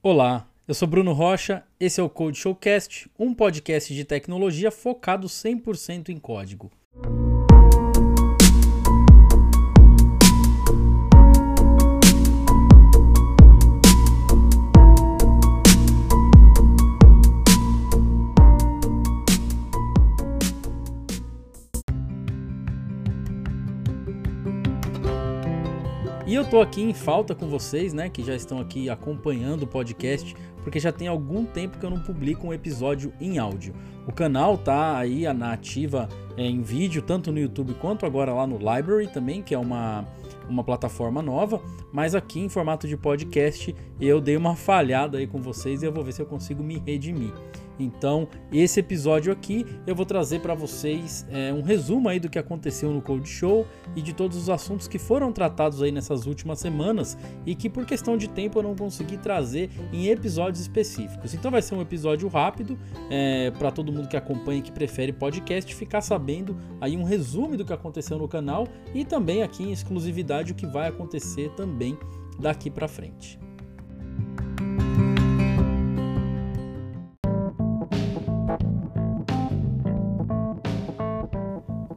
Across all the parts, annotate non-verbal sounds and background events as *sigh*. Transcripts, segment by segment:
Olá, eu sou Bruno Rocha, esse é o Code Showcast, um podcast de tecnologia focado 100% em código. Eu tô aqui em falta com vocês, né, que já estão aqui acompanhando o podcast, porque já tem algum tempo que eu não publico um episódio em áudio. O canal tá aí na ativa é, em vídeo, tanto no YouTube quanto agora lá no Library também, que é uma, uma plataforma nova, mas aqui em formato de podcast eu dei uma falhada aí com vocês e eu vou ver se eu consigo me redimir. Então, esse episódio aqui eu vou trazer para vocês é, um resumo aí do que aconteceu no Code Show e de todos os assuntos que foram tratados aí nessas últimas semanas e que por questão de tempo eu não consegui trazer em episódios específicos. Então, vai ser um episódio rápido é, para todo mundo que acompanha e que prefere podcast ficar sabendo aí um resumo do que aconteceu no canal e também aqui em exclusividade o que vai acontecer também daqui para frente.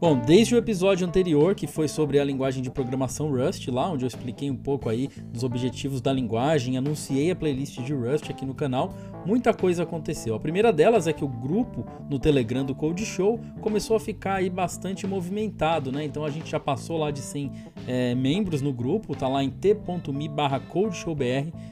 Bom, desde o episódio anterior, que foi sobre a linguagem de programação Rust, lá onde eu expliquei um pouco aí dos objetivos da linguagem, anunciei a playlist de Rust aqui no canal, muita coisa aconteceu. A primeira delas é que o grupo no Telegram do Code Show começou a ficar aí bastante movimentado, né? Então a gente já passou lá de 100 é, membros no grupo, tá lá em t.me barra.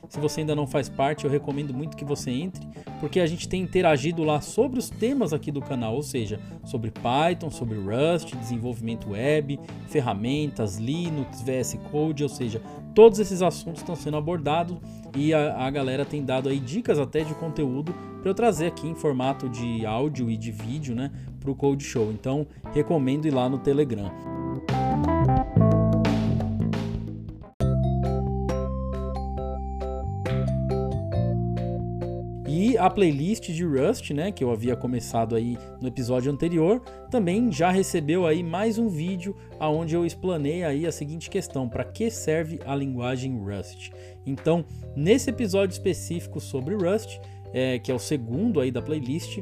Se você ainda não faz parte, eu recomendo muito que você entre, porque a gente tem interagido lá sobre os temas aqui do canal, ou seja, sobre Python, sobre Rust, Rust, desenvolvimento web, ferramentas, Linux, VS Code, ou seja, todos esses assuntos estão sendo abordados e a, a galera tem dado aí dicas até de conteúdo para eu trazer aqui em formato de áudio e de vídeo, né, para o Code Show. Então, recomendo ir lá no Telegram. A playlist de Rust, né, que eu havia começado aí no episódio anterior, também já recebeu aí mais um vídeo aonde eu explanei aí a seguinte questão: para que serve a linguagem Rust? Então, nesse episódio específico sobre Rust, é, que é o segundo aí da playlist,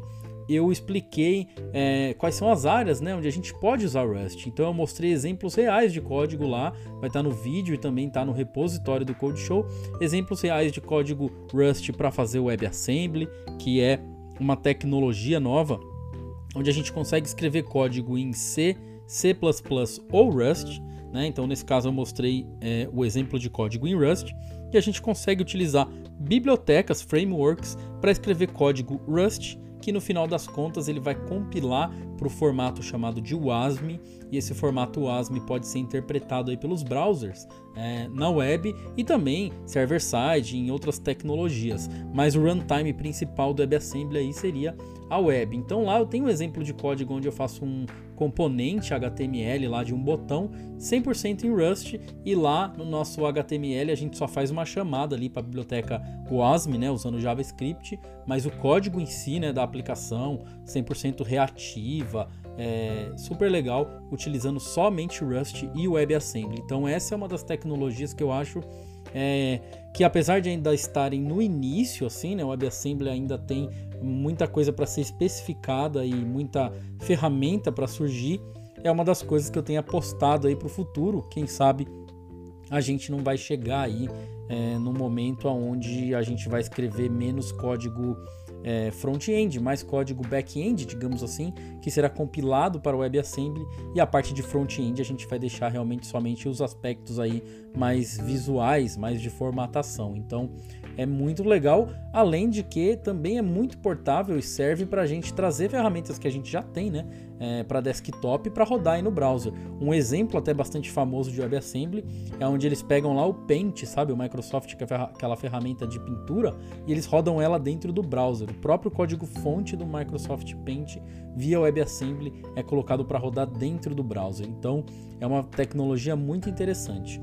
eu expliquei é, quais são as áreas né, onde a gente pode usar Rust. Então eu mostrei exemplos reais de código lá, vai estar no vídeo e também está no repositório do Code Show. Exemplos reais de código Rust para fazer WebAssembly, que é uma tecnologia nova onde a gente consegue escrever código em C, C++ ou Rust. Né? Então nesse caso eu mostrei é, o exemplo de código em Rust e a gente consegue utilizar bibliotecas, frameworks para escrever código Rust que no final das contas ele vai compilar para o formato chamado de WASM, e esse formato WASM pode ser interpretado aí pelos browsers é, na web e também server-side em outras tecnologias. Mas o runtime principal do WebAssembly aí seria a web. Então lá eu tenho um exemplo de código onde eu faço um componente HTML lá de um botão 100% em Rust e lá no nosso HTML a gente só faz uma chamada ali para a biblioteca WASM, né, usando JavaScript, mas o código em si, né, da aplicação 100% reativa, é, super legal, utilizando somente Rust e WebAssembly. Então essa é uma das tecnologias que eu acho é, que apesar de ainda estarem no início, assim, né, o WebAssembly ainda tem muita coisa para ser especificada e muita ferramenta para surgir, é uma das coisas que eu tenho apostado aí para o futuro. Quem sabe a gente não vai chegar aí é, no momento onde a gente vai escrever menos código é, front-end, mais código back-end, digamos assim, que será compilado para o WebAssembly e a parte de front-end a gente vai deixar realmente somente os aspectos aí mais visuais, mais de formatação. Então é muito legal, além de que também é muito portável e serve para a gente trazer ferramentas que a gente já tem, né, é, para desktop para rodar aí no browser. Um exemplo até bastante famoso de WebAssembly é onde eles pegam lá o Paint, sabe, o Microsoft, que é aquela ferramenta de pintura, e eles rodam ela dentro do browser. O próprio código-fonte do Microsoft Paint via WebAssembly é colocado para rodar dentro do browser. Então é uma tecnologia muito interessante.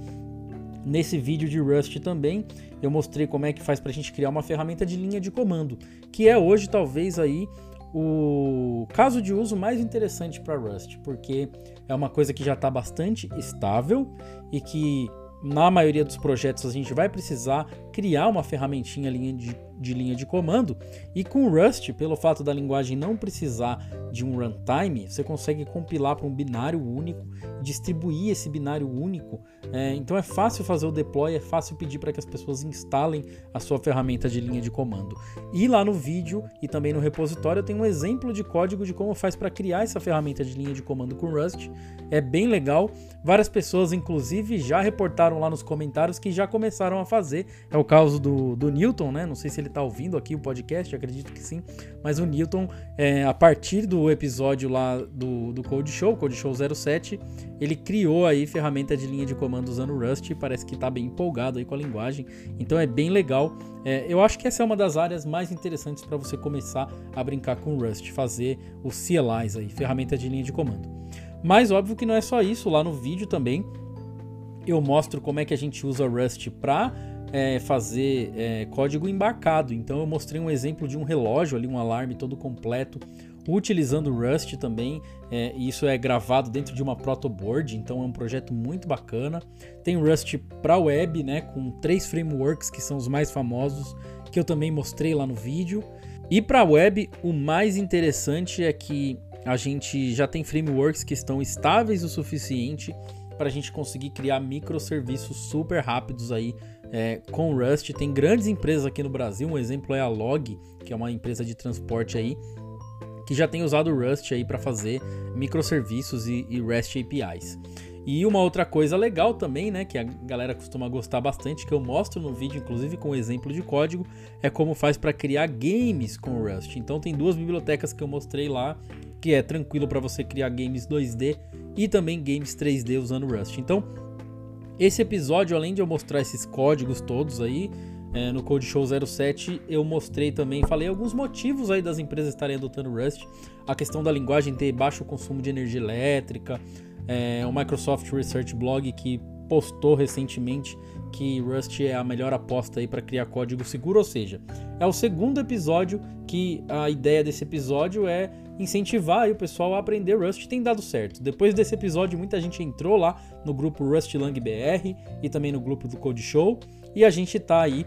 Nesse vídeo de Rust também, eu mostrei como é que faz para a gente criar uma ferramenta de linha de comando, que é hoje talvez aí o caso de uso mais interessante para Rust, porque é uma coisa que já está bastante estável e que na maioria dos projetos a gente vai precisar criar uma ferramentinha de, de linha de comando e com Rust, pelo fato da linguagem não precisar de um runtime, você consegue compilar para um binário único, distribuir esse binário único. É, então é fácil fazer o deploy, é fácil pedir para que as pessoas instalem a sua ferramenta de linha de comando. E lá no vídeo e também no repositório eu tenho um exemplo de código de como faz para criar essa ferramenta de linha de comando com Rust. É bem legal. Várias pessoas, inclusive, já reportaram lá nos comentários que já começaram a fazer. É o caso do, do Newton, né? Não sei se ele está ouvindo aqui o podcast, acredito que sim. Mas o Newton, é, a partir do episódio lá do, do Code Show, Code Show 07, ele criou aí ferramenta de linha de comando usando Rust e parece que está bem empolgado aí com a linguagem. Então é bem legal. É, eu acho que essa é uma das áreas mais interessantes para você começar a brincar com Rust, fazer os CLIs aí, ferramenta de linha de comando. Mas óbvio que não é só isso, lá no vídeo também eu mostro como é que a gente usa Rust para é, fazer é, código embarcado. Então eu mostrei um exemplo de um relógio ali, um alarme todo completo, utilizando Rust também. É, isso é gravado dentro de uma protoboard, então é um projeto muito bacana. Tem Rust para web, né, com três frameworks que são os mais famosos, que eu também mostrei lá no vídeo. E para web, o mais interessante é que a gente já tem frameworks que estão estáveis o suficiente para a gente conseguir criar microserviços super rápidos aí é, com Rust. Tem grandes empresas aqui no Brasil, um exemplo é a Log, que é uma empresa de transporte aí, que já tem usado Rust aí para fazer microserviços e, e REST APIs. E uma outra coisa legal também, né, que a galera costuma gostar bastante, que eu mostro no vídeo, inclusive com exemplo de código, é como faz para criar games com Rust. Então tem duas bibliotecas que eu mostrei lá que é tranquilo para você criar games 2D e também games 3D usando Rust. Então, esse episódio, além de eu mostrar esses códigos todos aí, é, no Code Show 07, eu mostrei também, falei alguns motivos aí das empresas estarem adotando Rust, a questão da linguagem ter baixo consumo de energia elétrica, é, o Microsoft Research Blog que postou recentemente que Rust é a melhor aposta aí para criar código seguro, ou seja, é o segundo episódio que a ideia desse episódio é incentivar o pessoal a aprender Rust tem dado certo. Depois desse episódio, muita gente entrou lá no grupo Rust Lang BR e também no grupo do Code Show e a gente está aí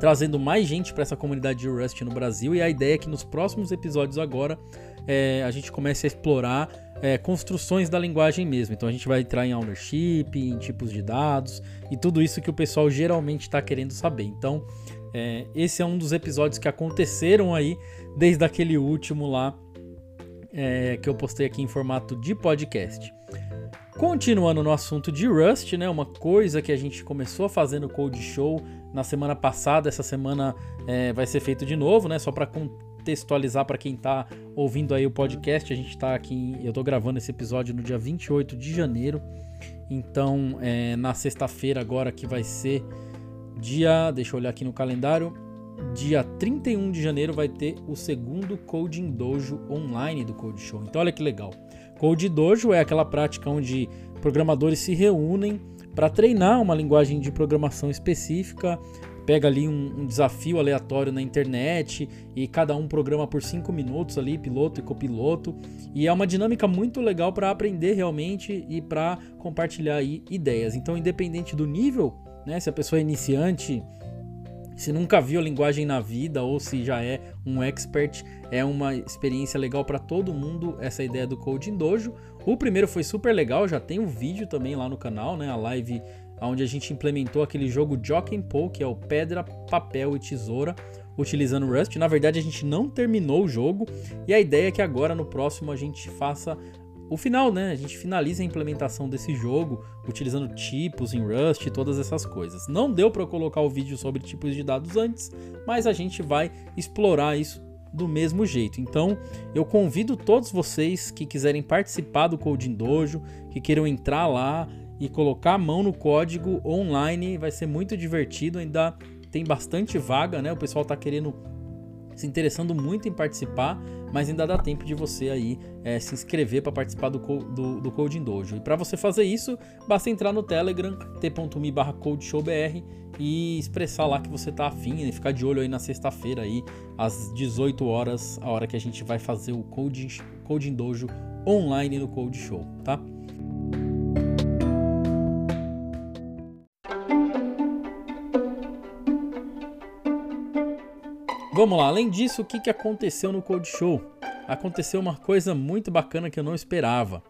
trazendo mais gente para essa comunidade de Rust no Brasil e a ideia é que nos próximos episódios agora é, a gente comece a explorar é, construções da linguagem mesmo. Então a gente vai entrar em ownership, em tipos de dados e tudo isso que o pessoal geralmente está querendo saber. Então é, esse é um dos episódios que aconteceram aí desde aquele último lá é, que eu postei aqui em formato de podcast. Continuando no assunto de Rust, né, uma coisa que a gente começou a fazer no Code Show na semana passada, essa semana é, vai ser feito de novo, né, só para contextualizar para quem está ouvindo aí o podcast, a gente está aqui, eu estou gravando esse episódio no dia 28 de janeiro, então é, na sexta-feira agora que vai ser dia, deixa eu olhar aqui no calendário, dia 31 de janeiro vai ter o segundo Coding Dojo online do Code Show. Então olha que legal. Code Dojo é aquela prática onde programadores se reúnem para treinar uma linguagem de programação específica, pega ali um, um, desafio aleatório na internet e cada um programa por 5 minutos ali, piloto e copiloto. E é uma dinâmica muito legal para aprender realmente e para compartilhar ideias. Então, independente do nível, né, se a pessoa é iniciante, se nunca viu a linguagem na vida ou se já é um expert, é uma experiência legal para todo mundo essa ideia do Coding Dojo. O primeiro foi super legal, já tem um vídeo também lá no canal, né, a live onde a gente implementou aquele jogo Jock que é o pedra, papel e tesoura, utilizando Rust. Na verdade, a gente não terminou o jogo e a ideia é que agora no próximo a gente faça o final, né? A gente finaliza a implementação desse jogo utilizando tipos em Rust e todas essas coisas. Não deu para colocar o vídeo sobre tipos de dados antes, mas a gente vai explorar isso do mesmo jeito. Então, eu convido todos vocês que quiserem participar do Coding Dojo, que queiram entrar lá e colocar a mão no código online, vai ser muito divertido, ainda tem bastante vaga, né? O pessoal está querendo se interessando muito em participar, mas ainda dá tempo de você aí é, se inscrever para participar do, do, do Coding Dojo. E para você fazer isso, basta entrar no Telegram, t.me barra e expressar lá que você tá afim e ficar de olho aí na sexta-feira aí, às 18 horas, a hora que a gente vai fazer o Coding, Coding Dojo online no Code Show, tá? Vamos lá, além disso, o que, que aconteceu no Code Show? Aconteceu uma coisa muito bacana que eu não esperava.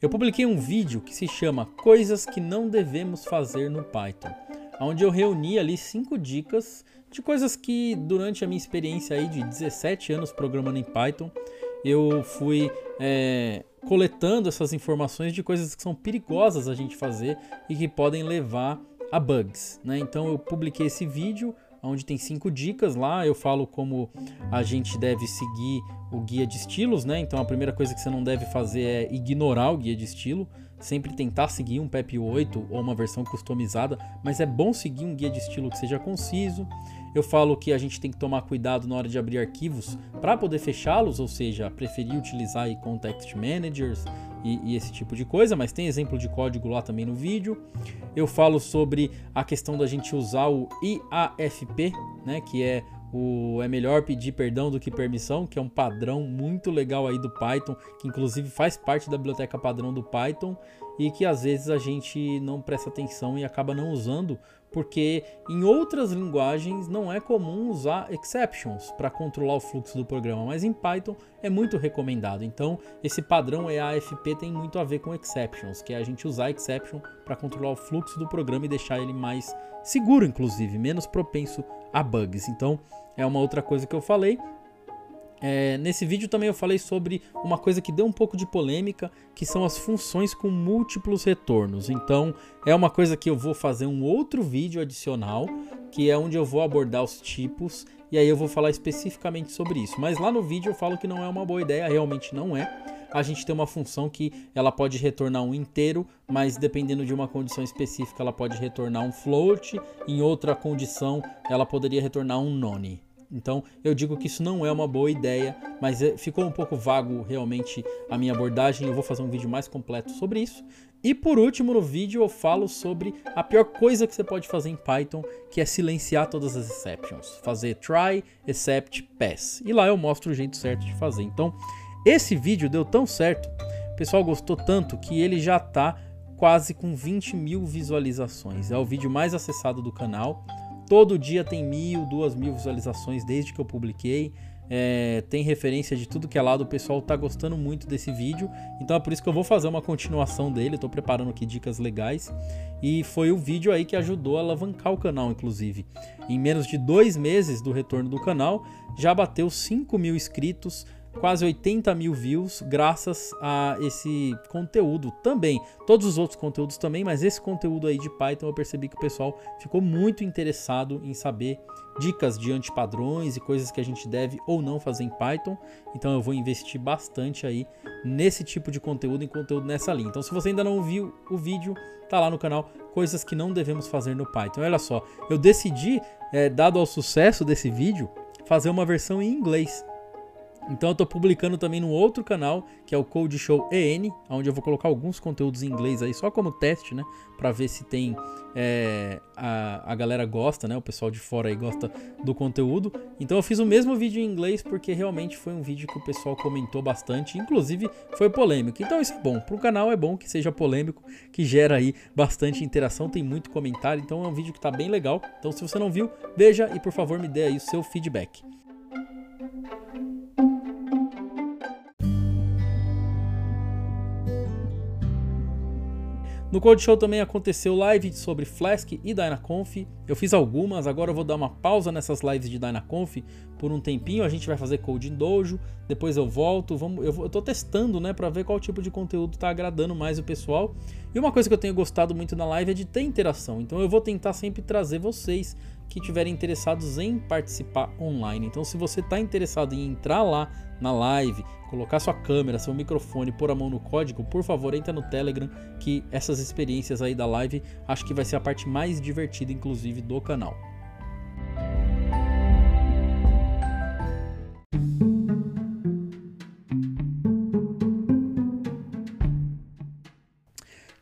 Eu publiquei um vídeo que se chama Coisas que não devemos fazer no Python, onde eu reuni ali cinco dicas de coisas que durante a minha experiência aí de 17 anos programando em Python, eu fui é, coletando essas informações de coisas que são perigosas a gente fazer e que podem levar a bugs. Né? Então eu publiquei esse vídeo onde tem cinco dicas lá. Eu falo como a gente deve seguir o guia de estilos, né? Então a primeira coisa que você não deve fazer é ignorar o guia de estilo. Sempre tentar seguir um PEP 8 ou uma versão customizada, mas é bom seguir um guia de estilo que seja conciso. Eu falo que a gente tem que tomar cuidado na hora de abrir arquivos para poder fechá-los, ou seja, preferir utilizar aí context managers e, e, esse tipo de coisa, mas tem exemplo de código lá também no vídeo. Eu falo sobre a questão da gente usar o IAFP, né, que é o é melhor pedir perdão do que permissão, que é um padrão muito legal aí do Python, que inclusive faz parte da biblioteca padrão do Python e que às vezes a gente não presta atenção e acaba não usando, porque em outras linguagens não é comum usar exceptions para controlar o fluxo do programa, mas em Python é muito recomendado. Então, esse padrão EAFP tem muito a ver com exceptions, que é a gente usar exception para controlar o fluxo do programa e deixar ele mais seguro, inclusive, menos propenso a bugs. Então, é uma outra coisa que eu falei. É, nesse vídeo também eu falei sobre uma coisa que deu um pouco de polêmica, que são as funções com múltiplos retornos. Então é uma coisa que eu vou fazer um outro vídeo adicional, que é onde eu vou abordar os tipos e aí eu vou falar especificamente sobre isso. Mas lá no vídeo eu falo que não é uma boa ideia, realmente não é. A gente tem uma função que ela pode retornar um inteiro, mas dependendo de uma condição específica ela pode retornar um float, em outra condição ela poderia retornar um none. Então eu digo que isso não é uma boa ideia, mas é, ficou um pouco vago realmente a minha abordagem. Eu vou fazer um vídeo mais completo sobre isso. E por último, no vídeo eu falo sobre a pior coisa que você pode fazer em Python, que é silenciar todas as exceptions. Fazer try, except, pass. E lá eu mostro o jeito certo de fazer. Então, esse vídeo deu tão certo, o pessoal gostou tanto que ele já está quase com 20 mil visualizações. É o vídeo mais acessado do canal. Todo dia tem mil, duas mil visualizações desde que eu publiquei. É, tem referência de tudo que é lado. O pessoal tá gostando muito desse vídeo. Então é por isso que eu vou fazer uma continuação dele. Estou preparando aqui dicas legais. E foi o vídeo aí que ajudou a alavancar o canal, inclusive. Em menos de dois meses do retorno do canal, já bateu 5 mil inscritos quase 80 mil views graças a esse conteúdo também. Todos os outros conteúdos também, mas esse conteúdo aí de Python eu percebi que o pessoal ficou muito interessado em saber dicas de antipadrões e coisas que a gente deve ou não fazer em Python. Então eu vou investir bastante aí nesse tipo de conteúdo, em conteúdo nessa linha. Então se você ainda não viu o vídeo, tá lá no canal coisas que não devemos fazer no Python. Olha só, eu decidi, é, dado ao sucesso desse vídeo, fazer uma versão em inglês. Então eu estou publicando também no outro canal, que é o Code Show EN, onde eu vou colocar alguns conteúdos em inglês aí, só como teste, né? Para ver se tem. É, a, a galera gosta, né? O pessoal de fora aí gosta do conteúdo. Então eu fiz o mesmo vídeo em inglês porque realmente foi um vídeo que o pessoal comentou bastante, inclusive foi polêmico. Então isso é bom. Para o canal é bom que seja polêmico, que gera aí bastante interação, tem muito comentário. Então é um vídeo que está bem legal. Então se você não viu, veja e por favor me dê aí o seu feedback. No Code Show também aconteceu live sobre Flask e DynaConf. Eu fiz algumas, agora eu vou dar uma pausa nessas lives de DynaConf por um tempinho. A gente vai fazer Code em Dojo, depois eu volto. Vamos, eu, tô testando, né, para ver qual tipo de conteúdo tá agradando mais o pessoal. E uma coisa que eu tenho gostado muito na live é de ter interação. Então eu vou tentar sempre trazer vocês que estiverem interessados em participar online. Então, se você está interessado em entrar lá na live, colocar sua câmera, seu microfone, pôr a mão no código, por favor, entra no Telegram, que essas experiências aí da live acho que vai ser a parte mais divertida, inclusive, do canal.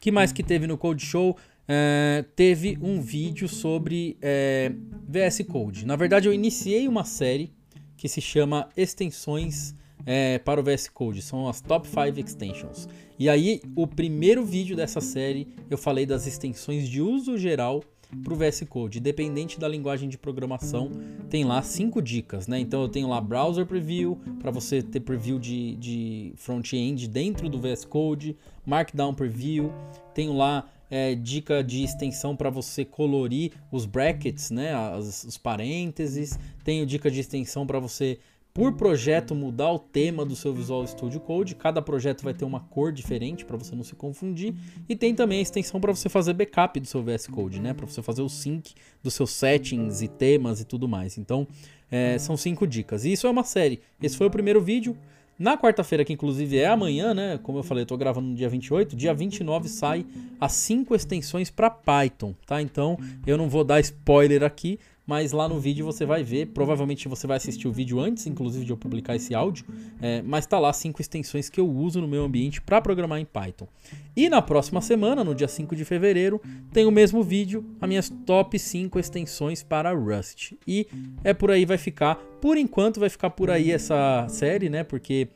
Que mais que teve no Code Show? É, teve um vídeo sobre é, VS Code. Na verdade, eu iniciei uma série que se chama Extensões é, para o VS Code. São as Top 5 Extensions. E aí, o primeiro vídeo dessa série, eu falei das extensões de uso geral para o VS Code. Dependente da linguagem de programação, tem lá cinco dicas, né? Então eu tenho lá Browser Preview, para você ter preview de, de front-end dentro do VS Code, Markdown Preview, tenho lá é, dica de extensão para você colorir os brackets, né, as, os parênteses. Tenho dica de extensão para você por projeto mudar o tema do seu Visual Studio Code. Cada projeto vai ter uma cor diferente para você não se confundir. E tem também a extensão para você fazer backup do seu VS Code, né? Para você fazer o sync dos seus settings e temas e tudo mais. Então, é, são cinco dicas. E isso é uma série. Esse foi o primeiro vídeo. Na quarta-feira, que inclusive é amanhã, né? Como eu falei, eu tô gravando no dia 28, dia 29 sai as cinco extensões para Python, tá? Então, eu não vou dar spoiler aqui, mas lá no vídeo você vai ver, provavelmente você vai assistir o vídeo antes, inclusive de eu publicar esse áudio, é, mas tá lá cinco extensões que eu uso no meu ambiente para programar em Python. E na próxima semana, no dia 5 de fevereiro, tem o mesmo vídeo, as minhas top 5 extensões para Rust. E é por aí vai ficar, por enquanto vai ficar por aí essa série, né? Porque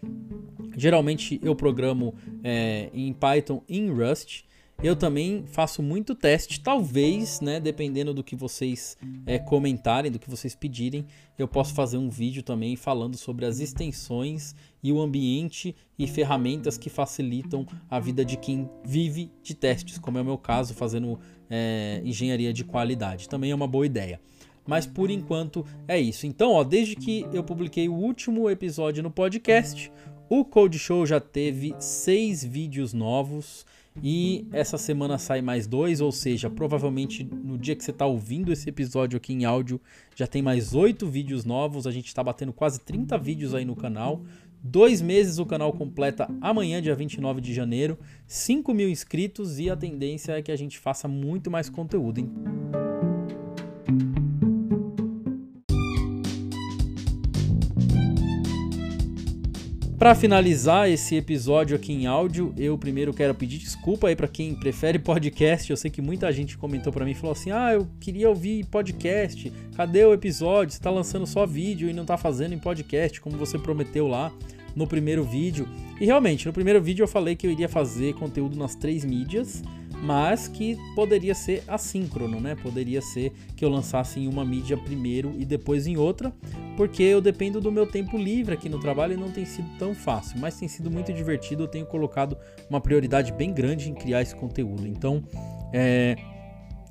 geralmente eu programo é, em Python em Rust. Eu também faço muito teste, talvez, né, dependendo do que vocês é, comentarem, do que vocês pedirem, eu posso fazer um vídeo também falando sobre as extensões e o ambiente e ferramentas que facilitam a vida de quem vive de testes, como é o meu caso, fazendo é, engenharia de qualidade. Também é uma boa ideia. Mas por enquanto é isso. Então, ó, desde que eu publiquei o último episódio no podcast, o Code Show já teve seis vídeos novos. E essa semana sai mais dois, ou seja, provavelmente no dia que você está ouvindo esse episódio aqui em áudio, já tem mais oito vídeos novos. A gente está batendo quase 30 vídeos aí no canal. Dois meses o canal completa amanhã, dia 29 de janeiro. 5 mil inscritos e a tendência é que a gente faça muito mais conteúdo, hein? Para finalizar esse episódio aqui em áudio, eu primeiro quero pedir desculpa aí para quem prefere *laughs* podcast. Eu sei que muita gente comentou para mim e falou assim: "Ah, eu queria ouvir podcast. Cadê o episódio? Você tá lançando só vídeo e não tá fazendo em podcast como você prometeu lá no primeiro vídeo". E realmente, no primeiro vídeo eu falei que eu iria fazer conteúdo nas três mídias mas que poderia ser assíncrono, né? Poderia ser que eu lançasse em uma mídia primeiro e depois em outra, porque eu dependo do meu tempo livre aqui no trabalho e não tem sido tão fácil, mas tem sido muito divertido. Eu tenho colocado uma prioridade bem grande em criar esse conteúdo. Então, é,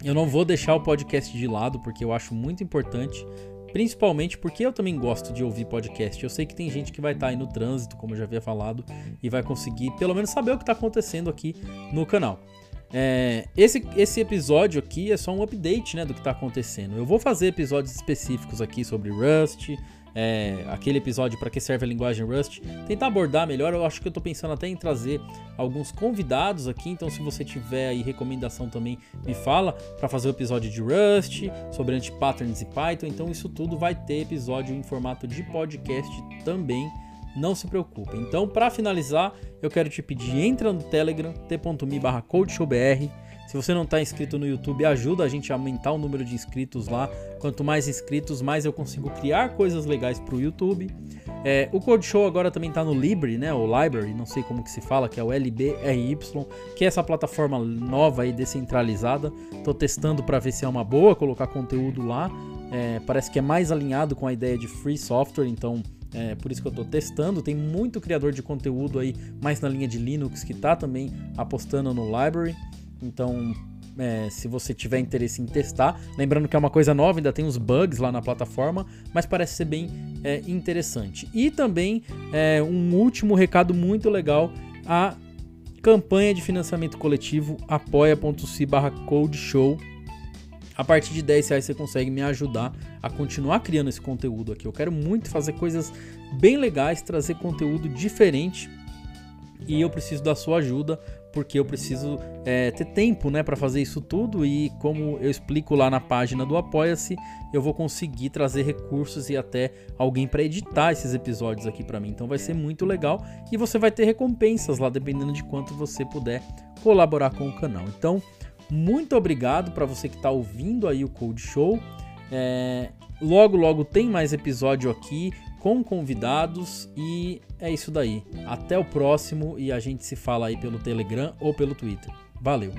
eu não vou deixar o podcast de lado, porque eu acho muito importante. Principalmente porque eu também gosto de ouvir podcast. Eu sei que tem gente que vai estar aí no trânsito, como eu já havia falado, e vai conseguir pelo menos saber o que está acontecendo aqui no canal. É, esse, esse episódio aqui é só um update né, do que está acontecendo. Eu vou fazer episódios específicos aqui sobre Rust, é, aquele episódio para que serve a linguagem Rust, tentar abordar melhor. Eu acho que eu estou pensando até em trazer alguns convidados aqui, então se você tiver aí recomendação também, me fala para fazer o episódio de Rust, sobre anti-patterns e Python. Então isso tudo vai ter episódio em formato de podcast também não se preocupe. Então, para finalizar, eu quero te pedir, entra no Telegram, t.me Se você não está inscrito no YouTube, ajuda a gente a aumentar o número de inscritos lá. Quanto mais inscritos, mais eu consigo criar coisas legais para o YouTube. É, o Code Show agora também está no Library, né? O Library, não sei como que se fala, que é o LBRY, que é essa plataforma nova e descentralizada. Estou testando para ver se é uma boa colocar conteúdo lá. É, parece que é mais alinhado com a ideia de free software, então é por isso que eu estou testando. Tem muito criador de conteúdo aí, mais na linha de Linux, que está também apostando no library. Então, é, se você tiver interesse em testar, lembrando que é uma coisa nova, ainda tem uns bugs lá na plataforma, mas parece ser bem é, interessante. E também é, um último recado muito legal: a campanha de financiamento coletivo apoia.se barra code show a partir de 10 reais você consegue me ajudar a continuar criando esse conteúdo aqui. Eu quero muito fazer coisas bem legais, trazer conteúdo diferente e eu preciso da sua ajuda porque eu preciso é, ter tempo né, para fazer isso tudo e como eu explico lá na página do Apoia-se, eu vou conseguir trazer recursos e até alguém para editar esses episódios aqui para mim. Então vai ser muito legal e você vai ter recompensas lá dependendo de quanto você puder colaborar com o canal. Então muito obrigado para você que está ouvindo aí o Cold Show. É, logo, logo tem mais episódio aqui com convidados e é isso daí. Até o próximo e a gente se fala aí pelo Telegram ou pelo Twitter. Valeu!